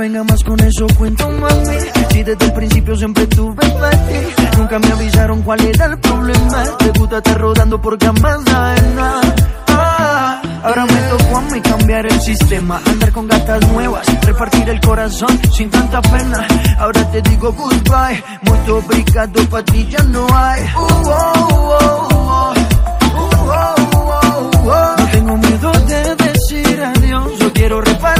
venga más con eso, cuento mami. Si desde el principio siempre tuve ti, nunca me avisaron cuál era el problema. Te gusta estar rodando por camas. Ah, ahora me tocó a mí cambiar el sistema, andar con gatas nuevas, repartir el corazón sin tanta pena. Ahora te digo goodbye, muy obrigado, pa' ti ya no hay. Uh, oh, oh, oh. Uh, oh, oh, oh. No tengo miedo de decir adiós, yo quiero repartirme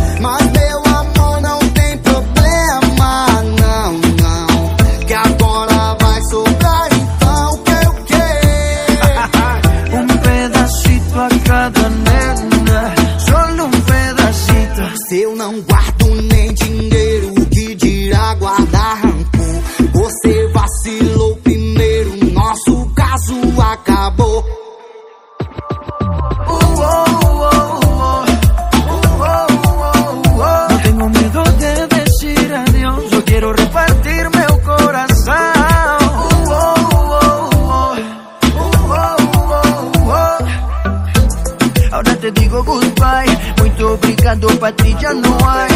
Muito obrigado, pa' ti ya no hay.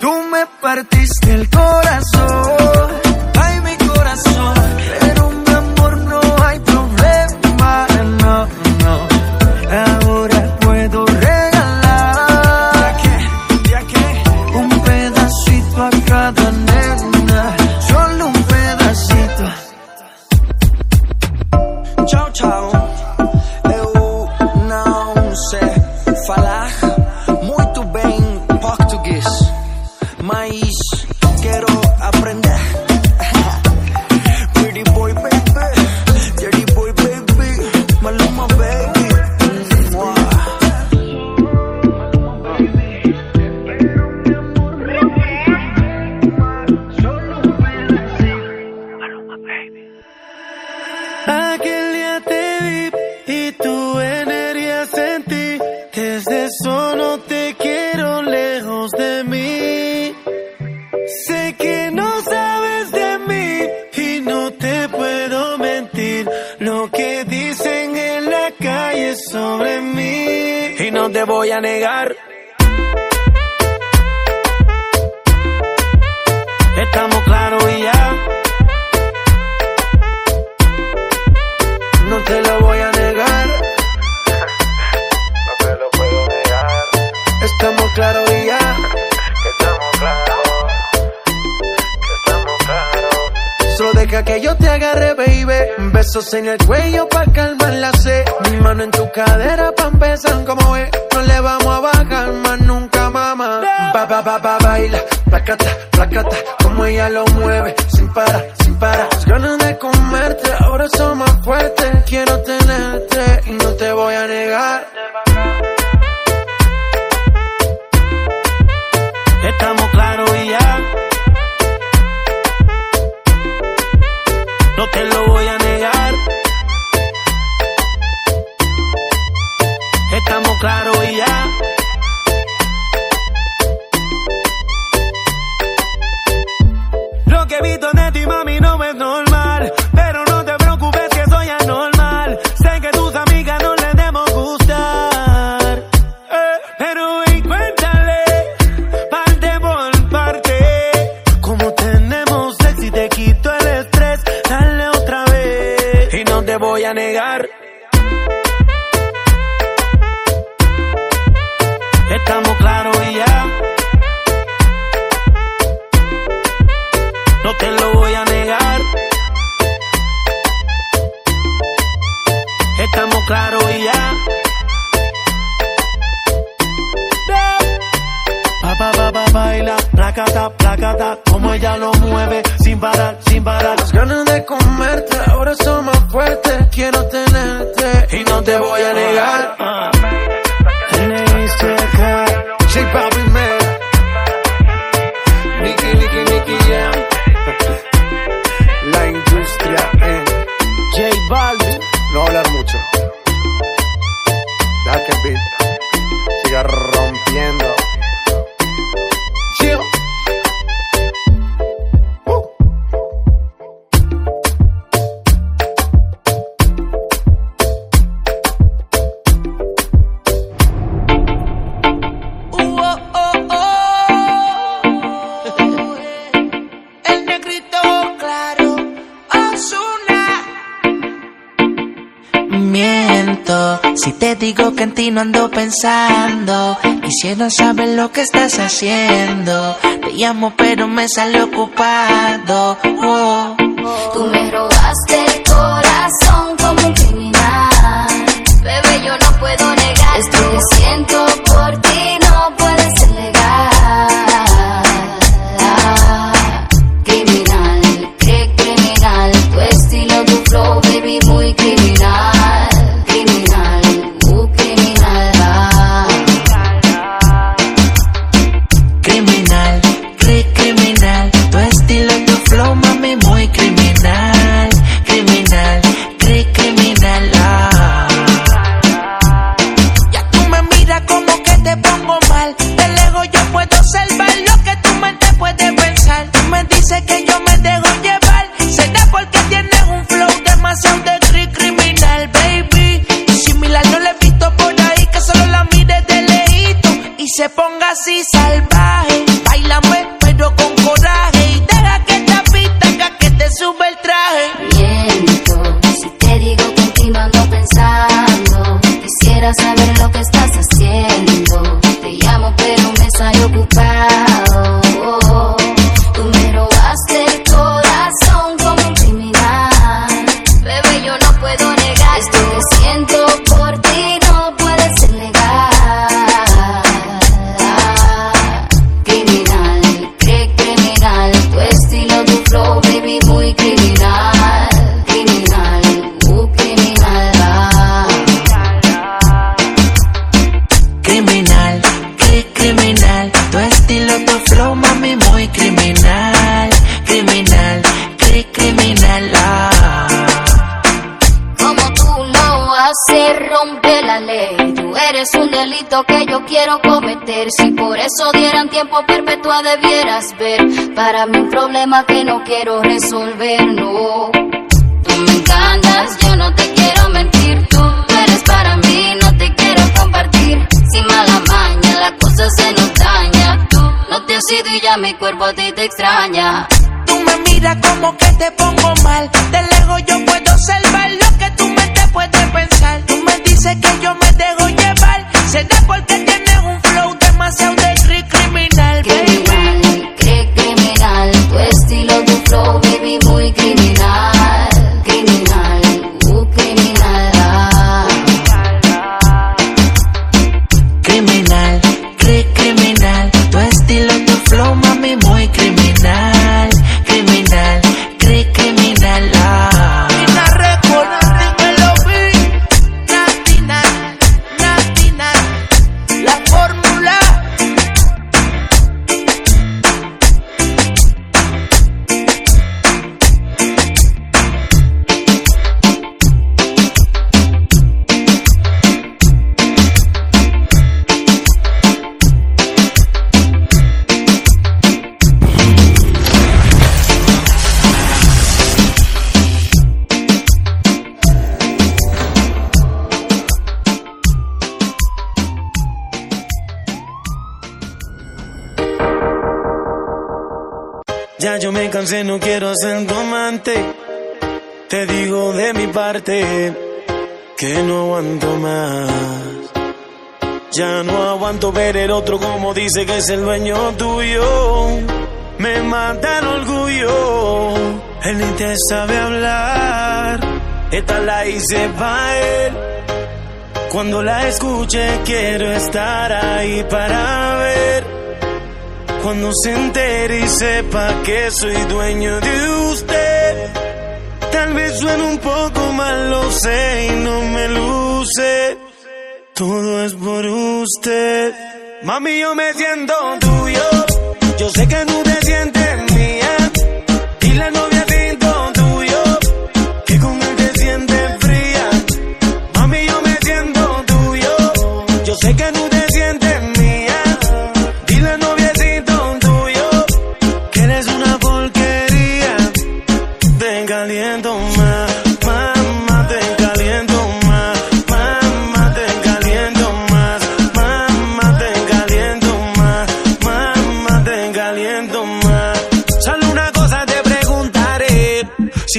Tú me partiste el corazón, No te lo voy a negar. No te lo puedo negar, Estamos claros y ya. que estamos claros, que estamos claros. Solo deja que yo te agarre, baby. Besos en el cuello pa' calmar la sed. Mi mano en tu cadera pa' empezar como es. No le vamos a bajar más nunca, mamá. Ba, ba, ba, ba, baila. Placata, placata. Como ella lo mueve. Sin parar, sin parar. Las ganas de comerte ahora son más fuertes. Quiero tenerte y no te voy a negar. Estamos claros y ya. No te lo voy a negar. Estamos claros y ya. Lo que he visto de negar. Placata, placata, como ella lo mueve, sin parar, sin parar. Las ganas de comerte ahora son más fuertes. Quiero tenerte y no te voy a negar. Digo que en ti no ando pensando. Quisiera saber lo que estás haciendo. Te llamo pero me sale ocupado. Oh. Tú me robaste se ponga así salvaje. Bailame tiempo perpetua, debieras ver. Para mí, un problema que no quiero resolver, no. Tú me encantas, yo no te quiero mentir. Tú eres para mí, no te quiero compartir. Sin mala maña, la cosa se nos daña. Tú no te has ido y ya mi cuerpo a ti te extraña. Tú me miras como que te pongo mal. De lejos yo puedo observar lo que tu mente puede pensar. Tú me dices que yo me dejo llevar. Será porque tienes cansé, no quiero acento amante. Te digo de mi parte que no aguanto más. Ya no aguanto ver el otro como dice que es el dueño tuyo. Me mata el orgullo, él ni te sabe hablar. Esta la hice para él. Cuando la escuche quiero estar ahí para ver cuando se entere y sepa que soy dueño de usted. Tal vez suene un poco mal, lo sé y no me luce. Todo es por usted. Mami, yo me siento tuyo. Yo sé que tú te sientes.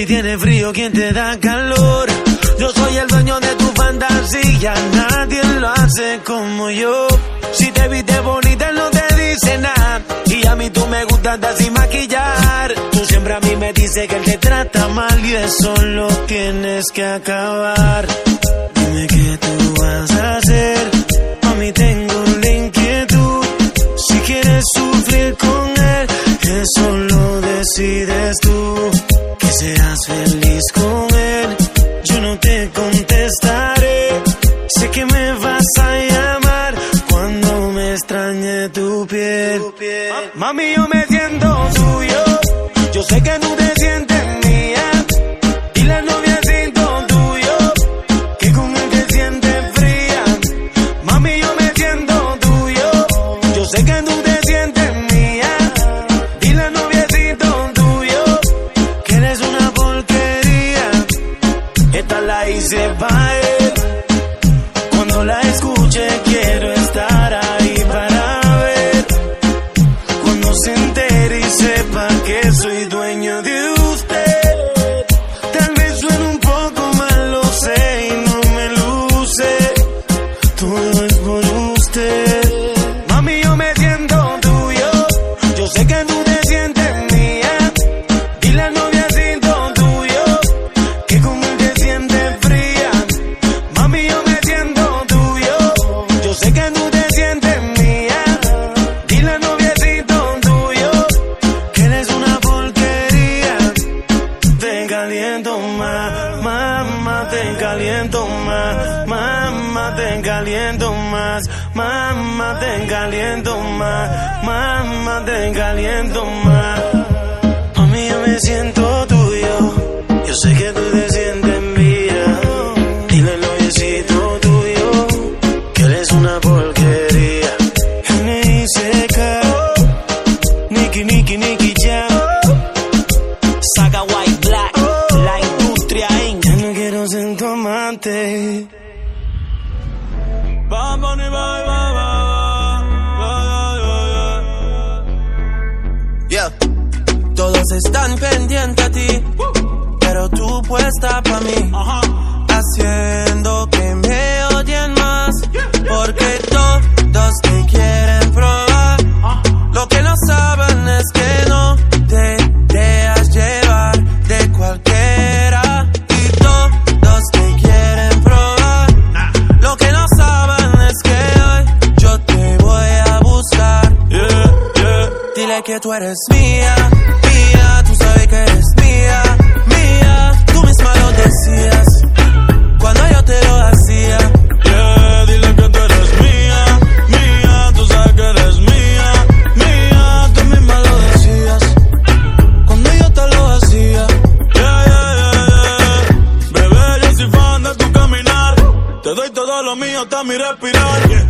Si tienes frío, ¿quién te da calor? Yo soy el dueño de tu fantasía, nadie lo hace como yo. Si te viste bonita, no te dice nada. Y a mí tú me gustas de sin maquillar. Tú siempre a mí me dices que él te trata mal y eso lo tienes que acabar. Dime qué tú vas a hacer. A mí tengo la inquietud. Si quieres sufrir con él, eso lo decides tú seas feliz conmigo. nota mi respirar.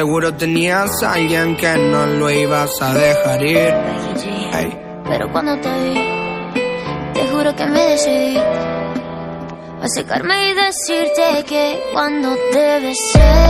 Seguro tenías a alguien que no lo ibas a dejar ir. Hey. Pero cuando te vi, te juro que me decidí a secarme y decirte que cuando te ser.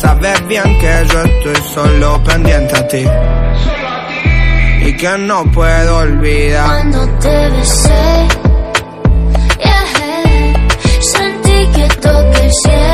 sabes bien que yo estoy solo pendiente a ti. Y que no puedo olvidar. Cuando te besé, yeah, sentí que toqué el cielo.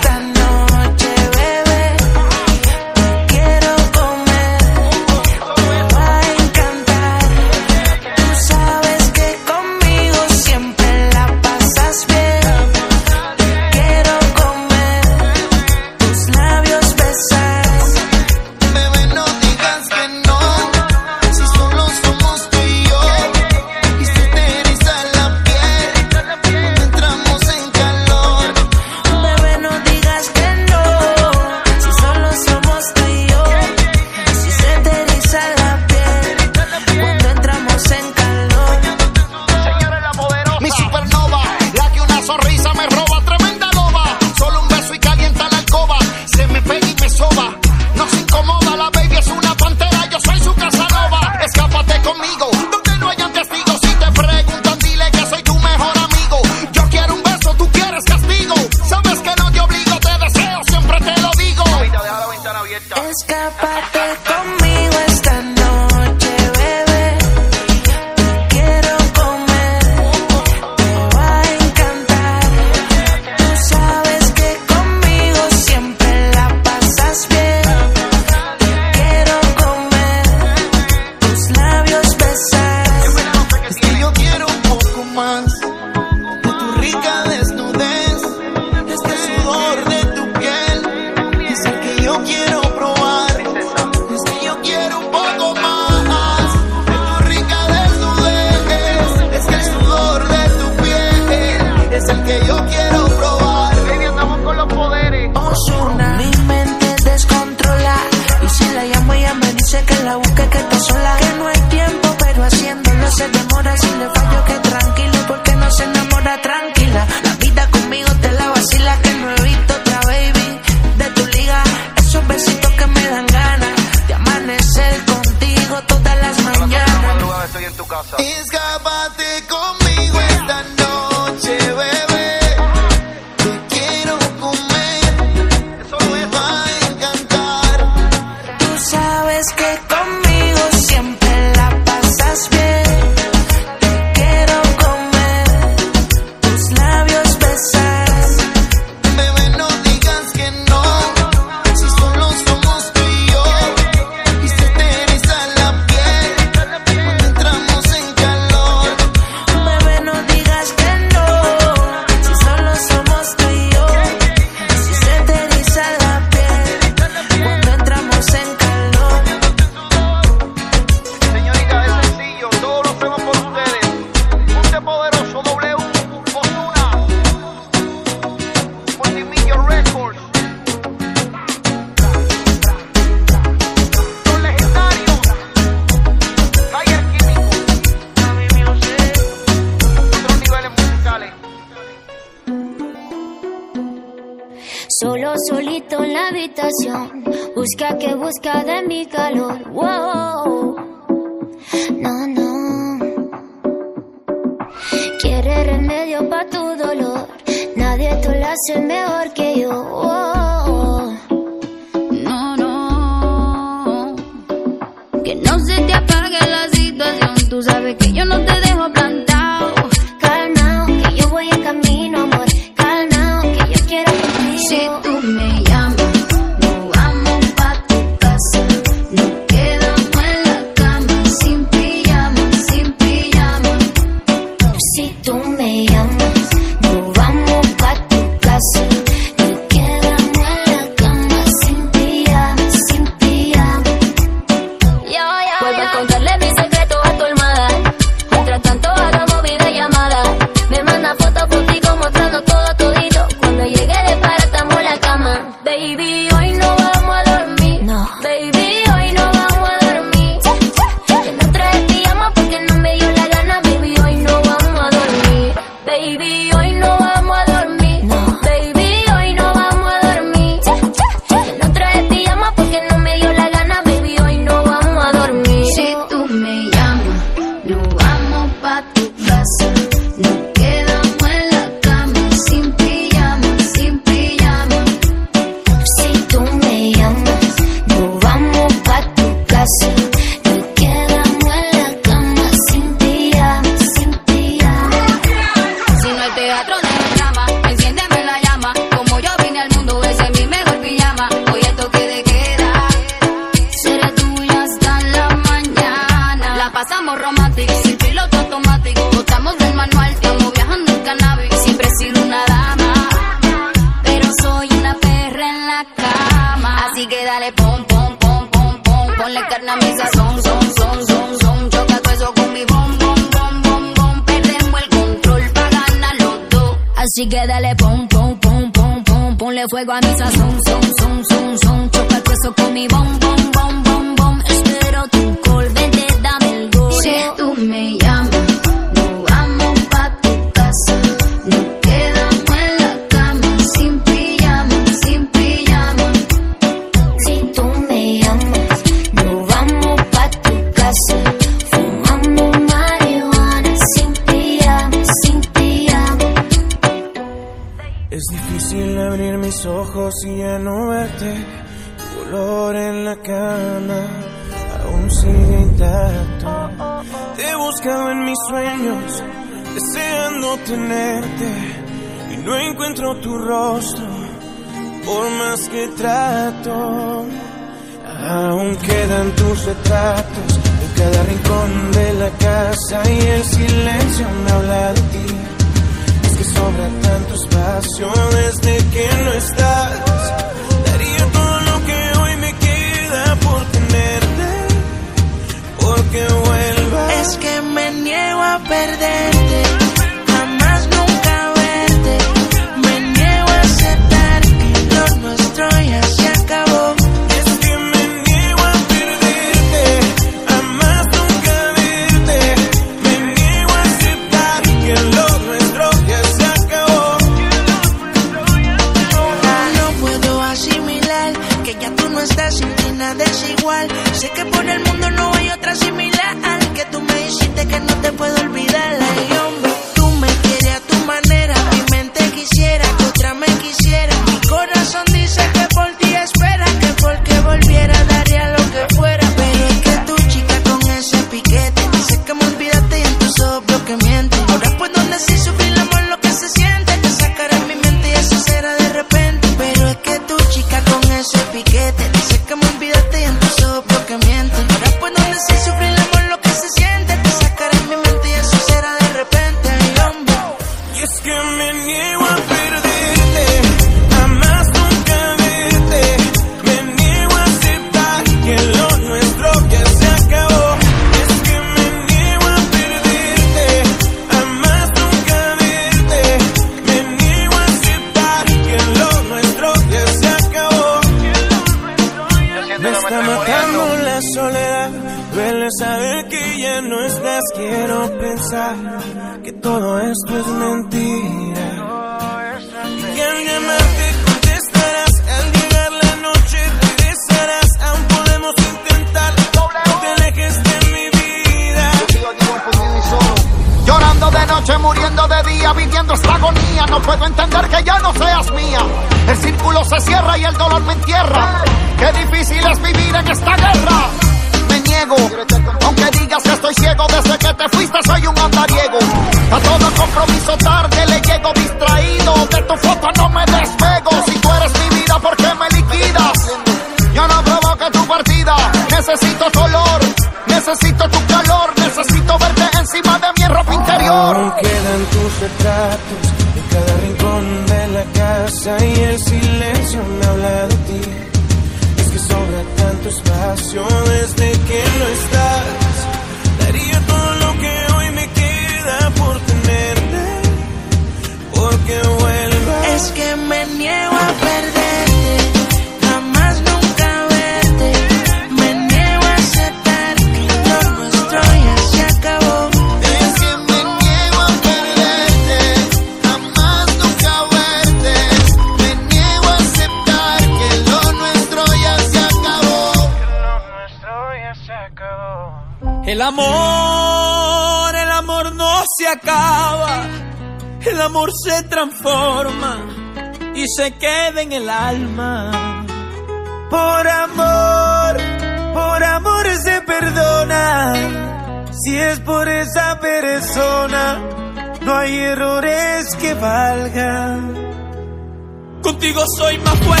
soy más fuerte.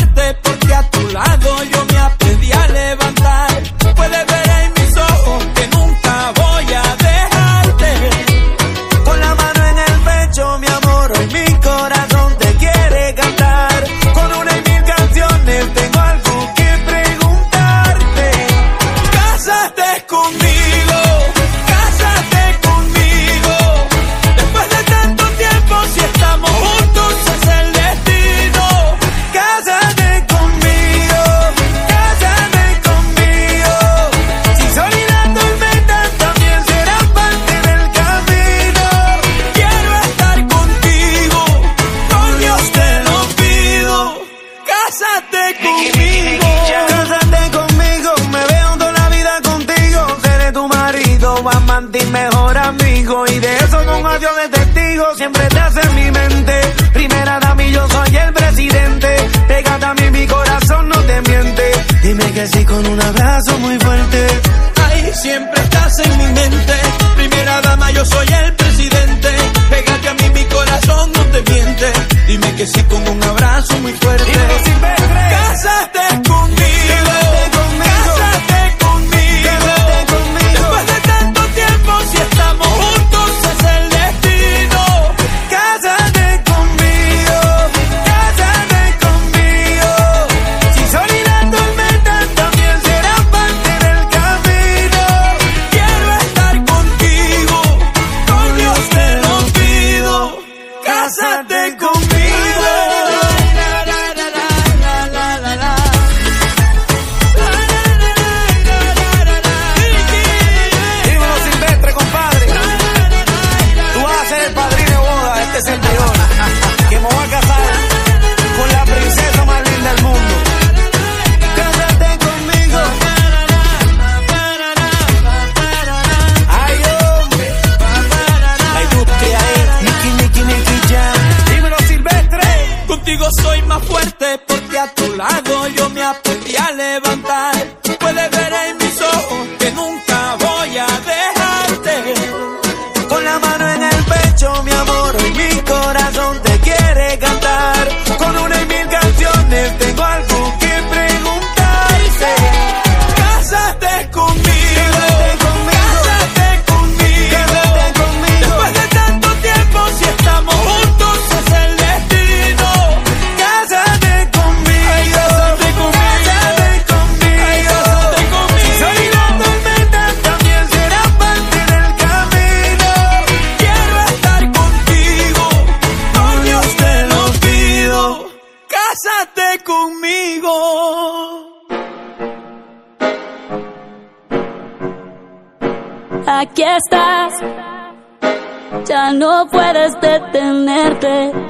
así con un abrazo muy fuerte. Ay, siempre estás en mi mente. Primera dama, yo soy el no puedes detenerte.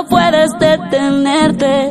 No puedes detenerte.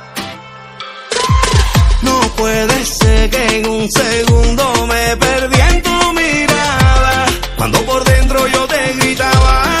Puede ser que en un segundo me perdí en tu mirada. Cuando por dentro yo te gritaba.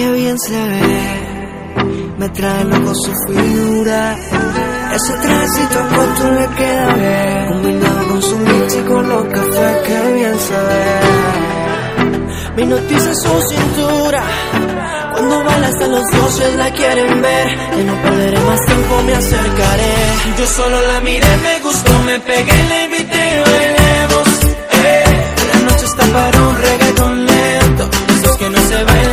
Qué bien se ve, me trae loco su figura. Ese trajecito corto le queda bien, combinado con su mix y con los cafés, qué bien se ve. Mi noticia su cintura, cuando baila hasta los dioses la quieren ver. Que no perderé más tiempo, me acercaré. Yo solo la miré, me gustó, me pegué, le invité bailemos. Eh, la noche está para un reggaetón lento, esos que no se bailan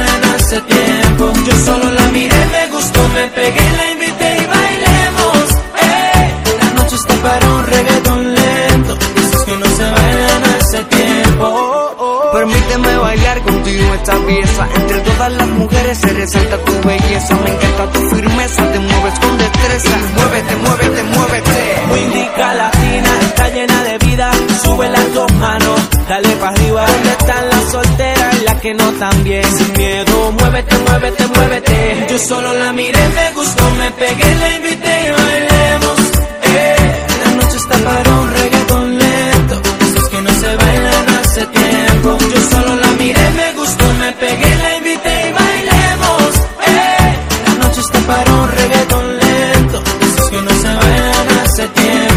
hace tiempo. Yo solo la miré, me gustó, me pegué, la invité y bailemos. Eh, la noche está para un reggaetón lento, esos que no se bailan hace tiempo. Permíteme bailar contigo esta pieza. Entre todas las mujeres se resalta tu belleza. Me encanta tu firmeza, te mueves con destreza. Muévete, muévete, muévete. Windica latina, está llena de vida. Sube las dos manos, dale para arriba. ¿Dónde están las solteras y las que no tan bien? Sin miedo, muévete, muévete, muévete. Yo solo la miré, me gustó, me pegué, la invité y bailemos. Eh, la noche está para un reggaetón lento. Esos que no se hace tiempo. Yo solo la miré, me gustó, me pegué, la invité y bailemos. Eh, la noche está para un reggaetón lento. Esos que no se bailan hace tiempo.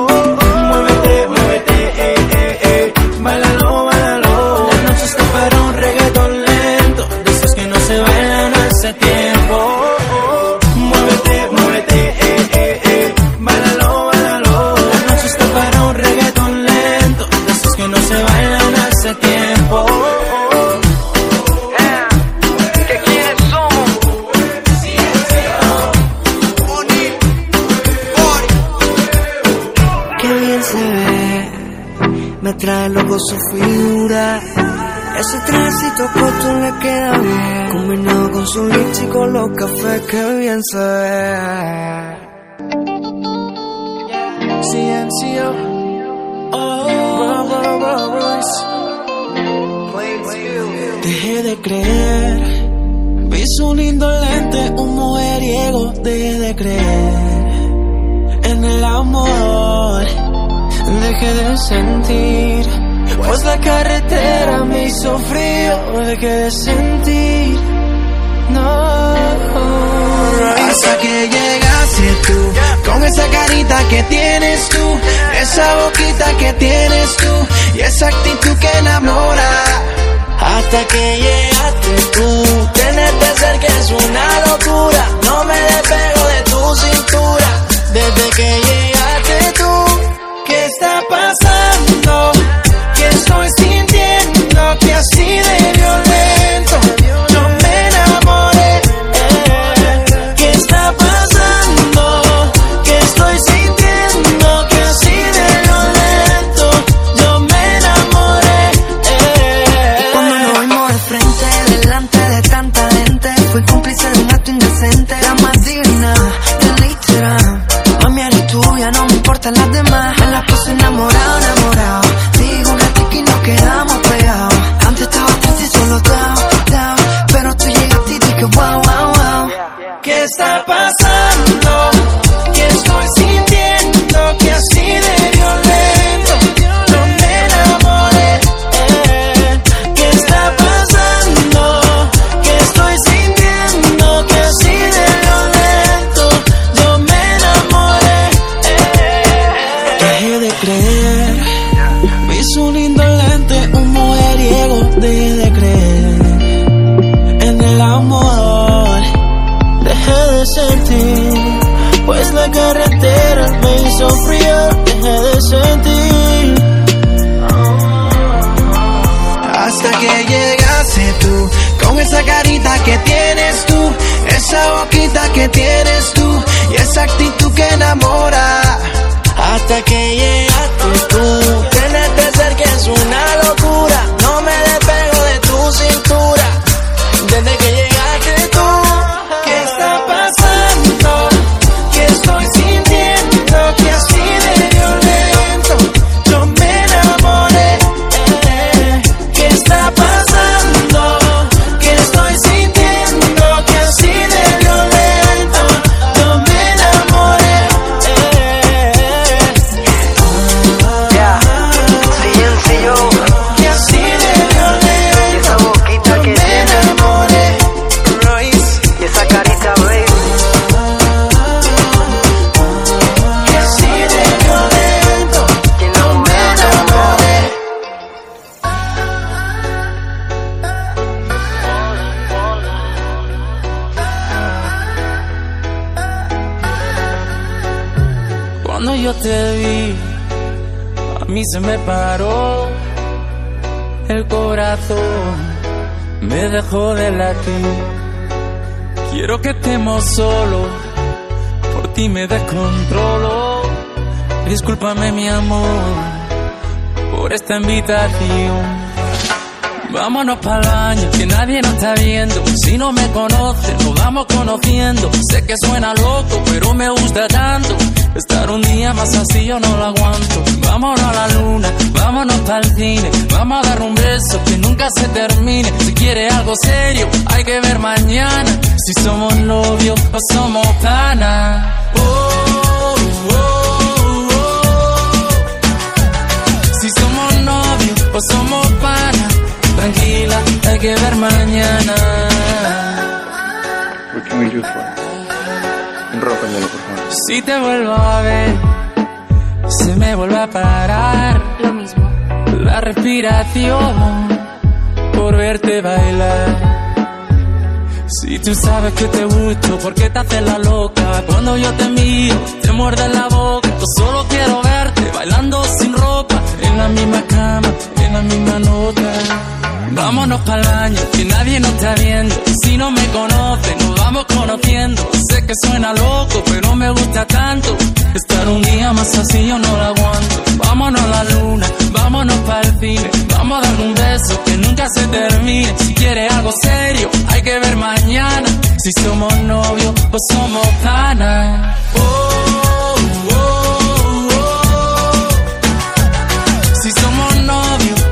los cafés que bien se ve. Silencio. Oh, oh, oh, dejé de creer, vi un indolente, un mujeriego, dejé de creer en el amor, dejé de sentir, pues la carretera me hizo frío, dejé de sentir. No. Hasta que llegaste tú, con esa carita que tienes tú, esa boquita que tienes tú, y esa actitud que enamora. Hasta que llegaste tú, tenerte cerca es una locura, no me despego de tu cintura, desde que llegaste tú, ¿qué está pasando? ¿Quién soy? esta invitación. Vámonos para el baño, que nadie nos está viendo. Si no me conoces, nos vamos conociendo. Sé que suena loco, pero me gusta tanto. Estar un día más así yo no lo aguanto. Vámonos a la luna, vámonos para el cine. Vamos a dar un beso que nunca se termine. Si quieres algo serio, hay que ver mañana. Si somos novios o somos panas. Oh, oh. Novios o somos panas. Tranquila, hay que ver mañana. What can we do for por favor. Si te vuelvo a ver, se me vuelve a parar. Lo mismo. La respiración por verte bailar. Si tú sabes que te gusto, ¿por qué te haces la loca? Cuando yo te miro, te muerde la boca. Yo solo quiero verte bailando sin ropa, en la misma cama, en la misma nota. Vámonos para el baño, que nadie nos está viendo. Si no me conoce, nos vamos conociendo. Sé que suena loco, pero me gusta tanto. Estar un día más así yo no lo aguanto. Vámonos a la luna, vámonos para el cine. Vamos a dar un beso que nunca se termine. Si quieres algo serio, hay que ver mañana. Si somos novios o somos panas. Oh, oh,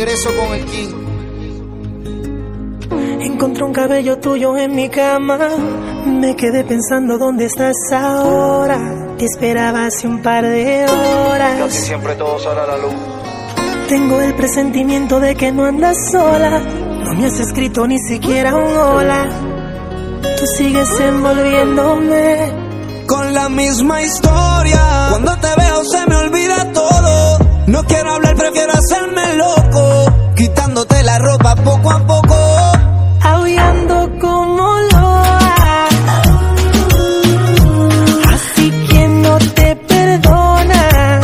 regreso con el King. Encontré un cabello tuyo en mi cama. Me quedé pensando dónde estás ahora. Te esperaba hace un par de horas. Casi siempre todo sale a la luz. Tengo el presentimiento de que no andas sola. No me has escrito ni siquiera un hola. Tú sigues envolviéndome. Con la misma historia. Cuando te veo se me olvida todo. No quiero hablar, prefiero hacerme loco. Quitándote la ropa poco a poco. Aullando como loa. Así que no te perdona.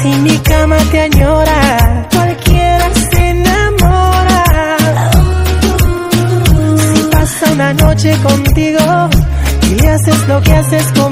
Si mi cama te añora, cualquiera se enamora. Si pasa una noche contigo y haces lo que haces conmigo.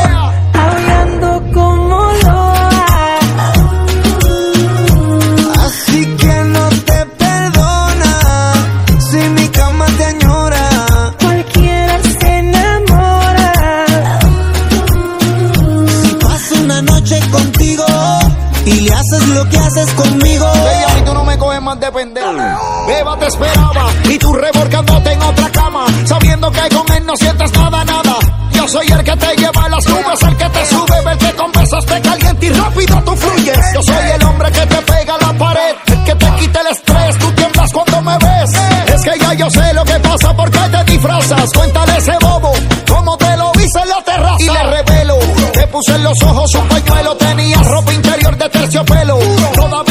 esperaba y tú revolcándote en otra cama, sabiendo que con él no sientes nada, nada. Yo soy el que te lleva a las nubes, el que te sube, el que con besos te calienta y rápido tú fluyes. Yo soy el hombre que te pega a la pared, el que te quita el estrés, tú tiemblas cuando me ves. Es que ya yo sé lo que pasa porque te disfrazas. Cuéntale ese bobo, cómo te lo hice en la terraza. Y le revelo, te puse en los ojos un pañuelo, tenía ropa interior de terciopelo. Todavía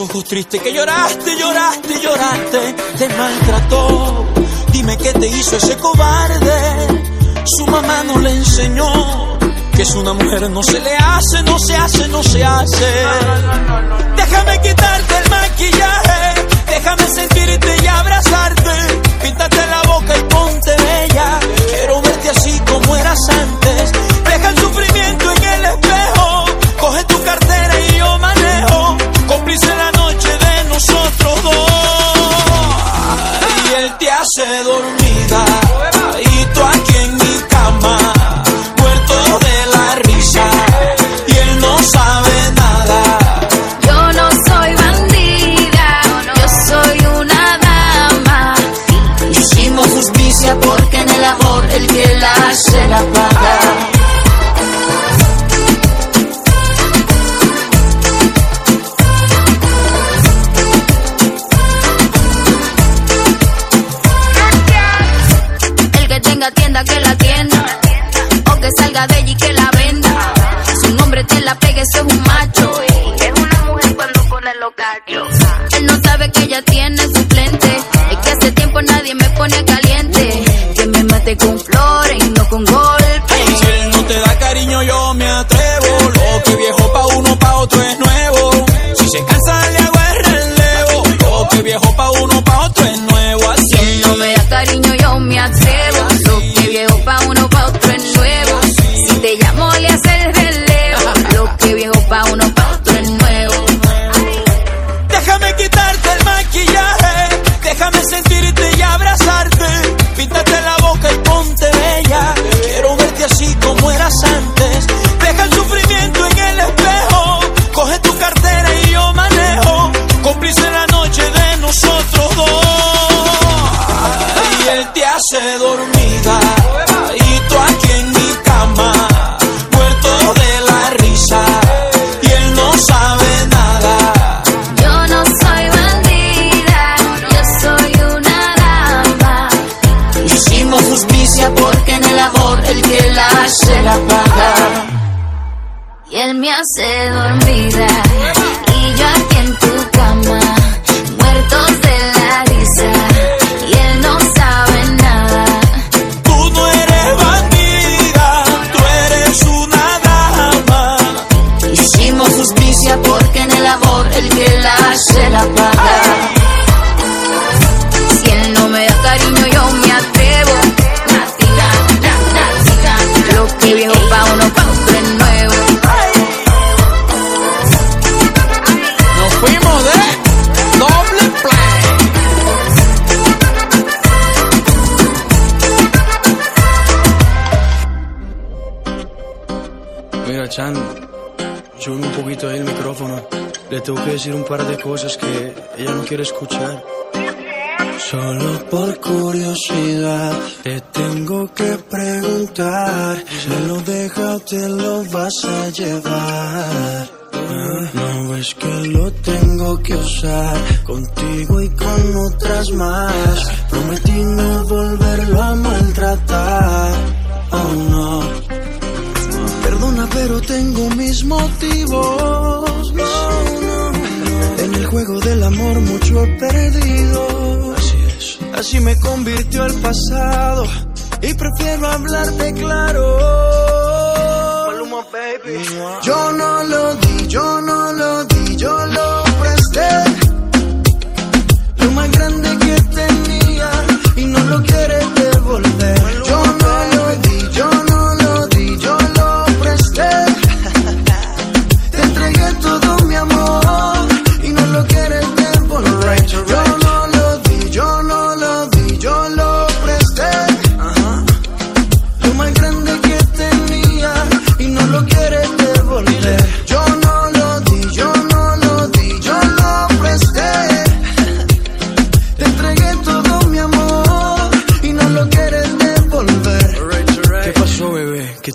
ojos tristes que lloraste, lloraste, lloraste, te maltrató. Dime qué te hizo ese cobarde. Su mamá no le enseñó que es una mujer no se le hace, no se hace, no se hace. él me hace dormida y yo aquí en tu cama. Tengo que decir un par de cosas que ella no quiere escuchar. Solo por curiosidad te tengo que preguntar. ¿Se lo deja o te lo vas a llevar? Ah, No ves que lo tengo que usar contigo y con otras más. Prometí no volverlo a maltratar. Oh no. Perdona, pero tengo mis motivos. El juego del amor mucho he perdido. Así es. Así me convirtió el pasado. Y prefiero hablarte claro. Yo no lo di, yo no lo di, yo lo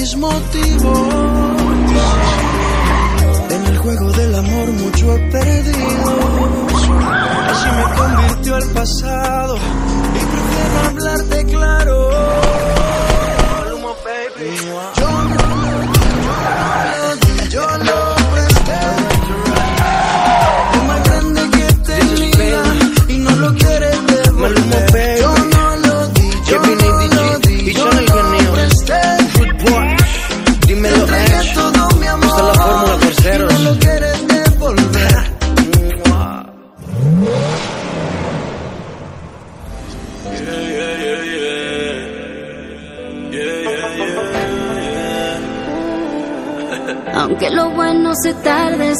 Mis motivos. En el juego del amor mucho he perdido. Así me convirtió el pasado y prefiero hablarte claro.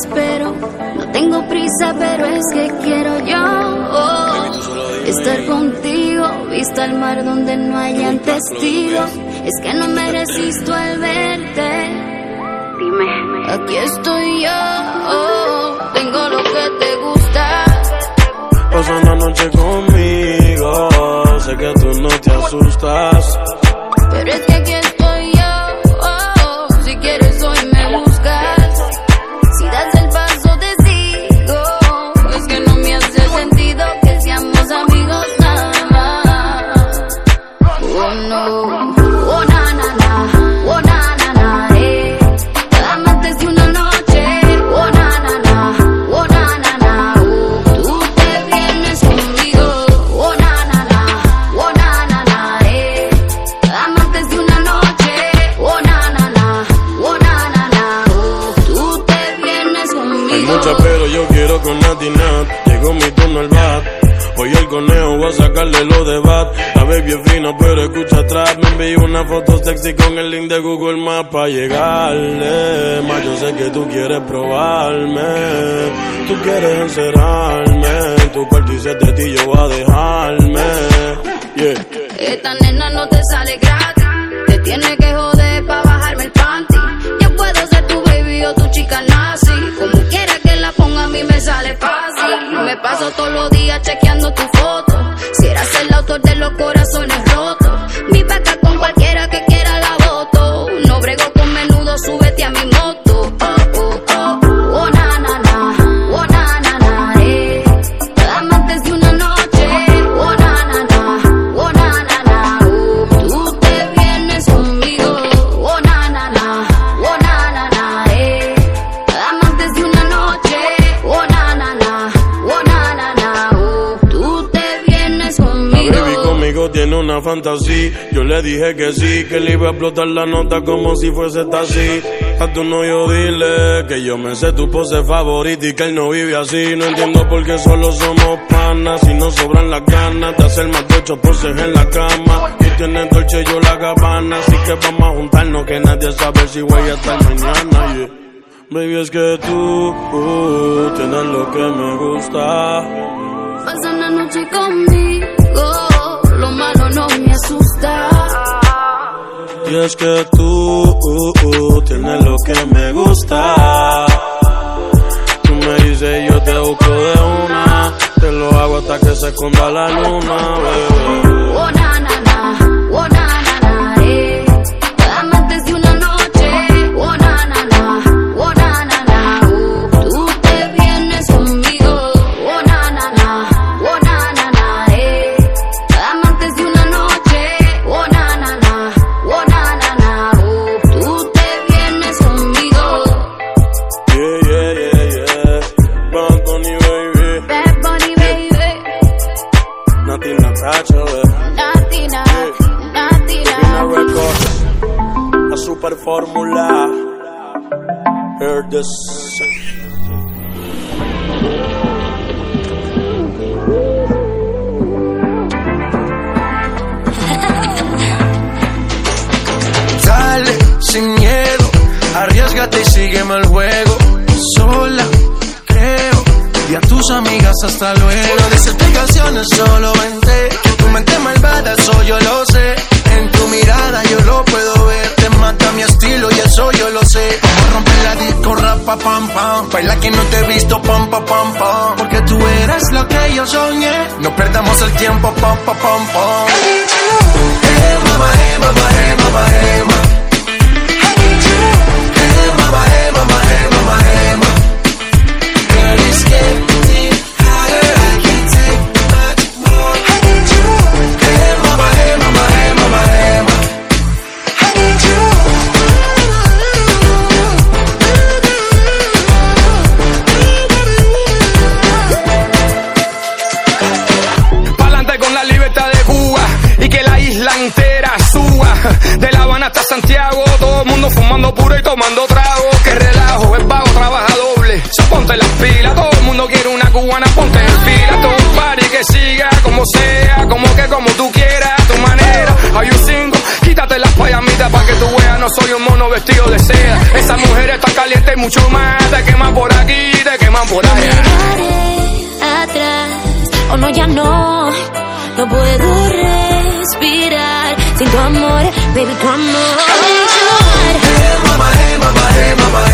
Espero. No tengo prisa, pero es que quiero yo oh, estar contigo. Vista al mar donde no hayan testigos. Es que no me resisto al verte. Dime, aquí estoy yo. oh, tengo lo que te gusta. Pasa una noche conmigo, sé que tú no te asustas. Pero es que aquí con el link de Google Maps para llegarle. Más yo sé que tú quieres probarme. Tú quieres encerrarme. Tu cuarto de ti yo voy a dejarme. Yeah. Esta nena no te sale gratis. Te tiene que joder para bajarme el panty. Yo puedo ser tu baby o tu chica nazi. Como quiera que la ponga, a mí me sale fácil. Me paso todos los días chequeando tu foto. Si eras el autor de los corazones una fantasía. Yo le dije que sí, que le iba a explotar la nota como si fuese taxi. A tu novio dile que yo me sé tu pose favorita y que él no vive así. No entiendo por qué solo somos panas. Si no sobran las ganas de hacer más de ocho poses en la cama. Y tienes dolce yo la gabana. Así que vamos a juntarnos que nadie sabe si voy a estar mañana. yeah. Baby, es que tú uh, tienes lo que me gusta. Pasa una noche conmigo, asusta. Y es que tú uh, uh, tienes lo que me gusta. Tú me dices yo te busco de una. Te lo hago hasta que se esconda la luna, bebé. Oh na na No perdamos el tiempo, pam, pam, pam, pam. Soy un mono vestido de seda. Esa mujer está caliente y mucho más, te queman por aquí, te queman por allá. atrás. Oh no, ya no, no puedo respirar sin tu amor, baby, tu amor. Eh, eh, eh,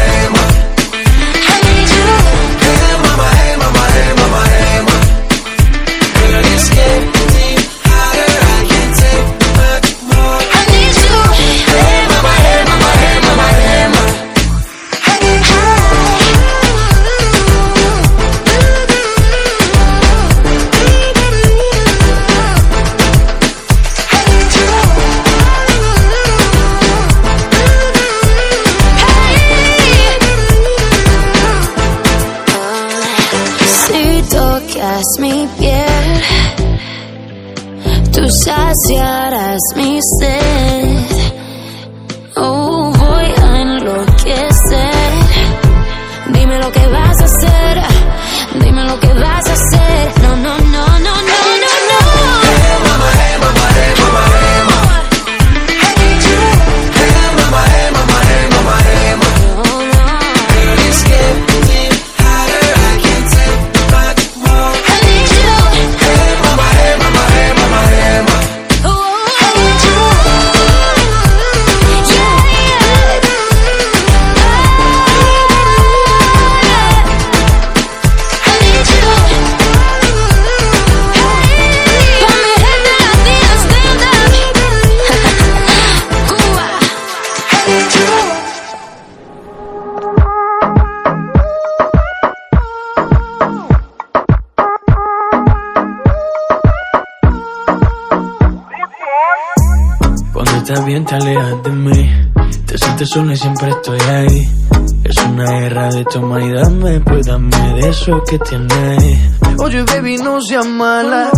toma y dame, pues dame de eso que tienes. Oye, baby, no seas mala.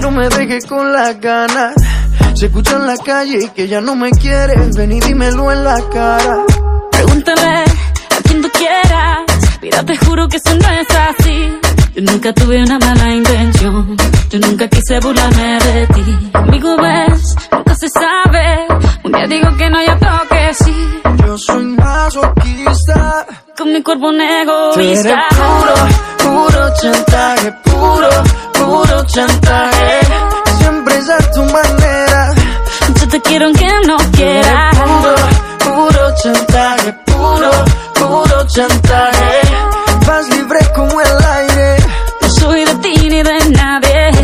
No me dejes con las ganas. Se escucha en la calle que ya no me quieres. Ven y dímelo en la cara. Pregúntale a quien tú quieras. Mira, te juro que eso no es así. Yo nunca tuve una mala intención. Yo nunca quise burlarme de ti. Amigo, ves, nunca se sabe. Un día digo que no, ya toque sí. Yo soy masoquista. Con mi cuerpo un Tú eres egoísta. puro, puro chantaje, puro, puro chantaje. Siempre es a tu manera. Yo te quiero aunque no quieras. Puro, puro chantaje, puro, puro chantaje.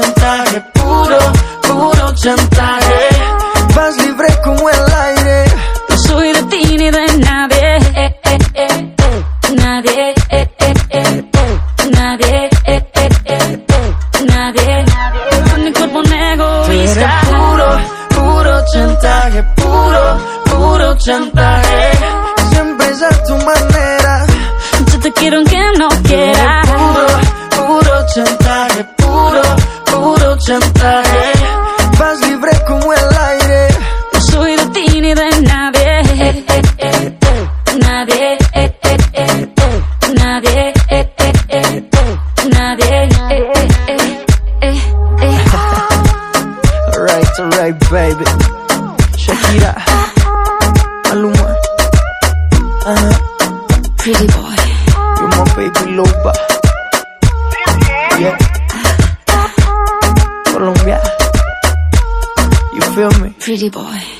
chantaje, puro, puro chantaje. Vas libre como el aire. No soy de ti ni de nadie eh, eh, eh. Nadie eh, eh, eh, eh. Nadie. Nadie Con mi cuerpo egoísta puro, puro chantaje, puro, puro chantaje. Siempre es a tu manera. Yo te quiero aunque no quieras chantaje. Vas libre como el aire. No soy de ti ni de nadie eh, eh, eh. Nadie. Nadie. Nadie. Alright, alright, baby. Shakira, Maluma, uh, Pretty boy you're my baby loba. Feel me? Pretty boy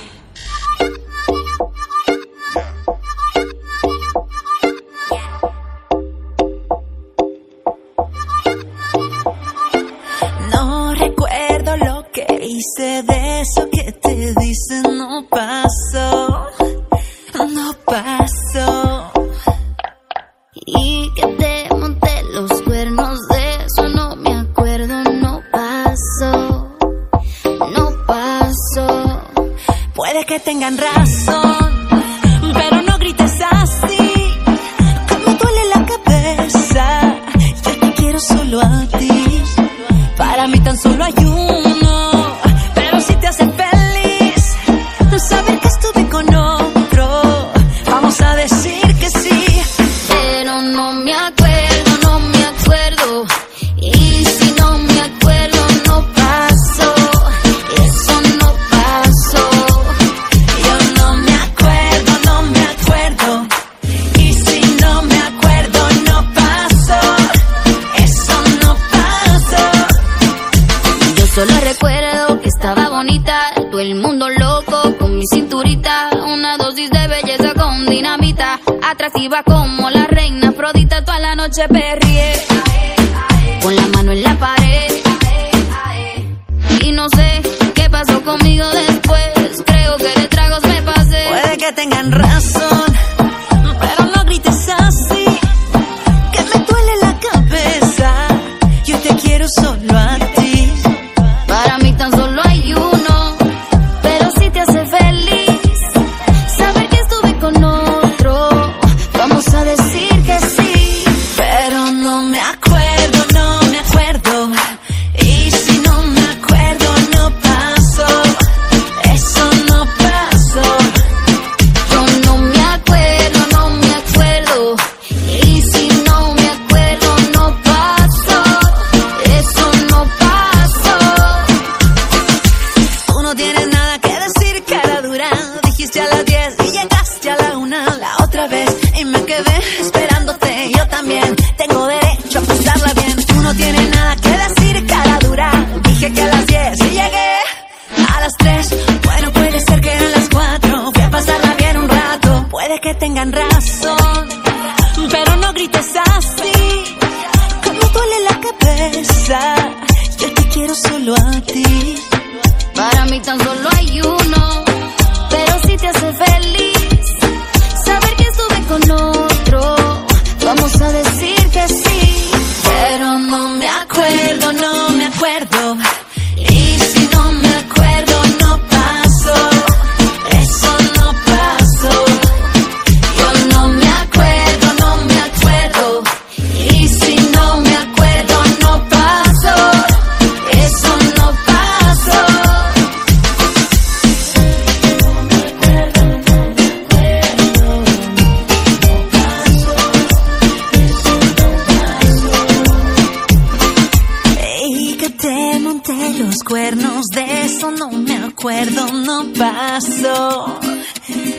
pasó,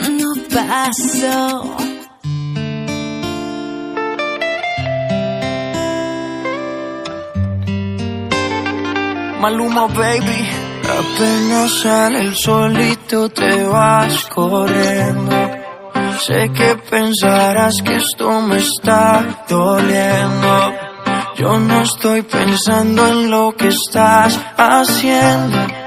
no pasó. Maluma, baby. Apenas sale el solito te vas corriendo. Sé que pensarás que esto me está doliendo. Yo no estoy pensando en lo que estás haciendo.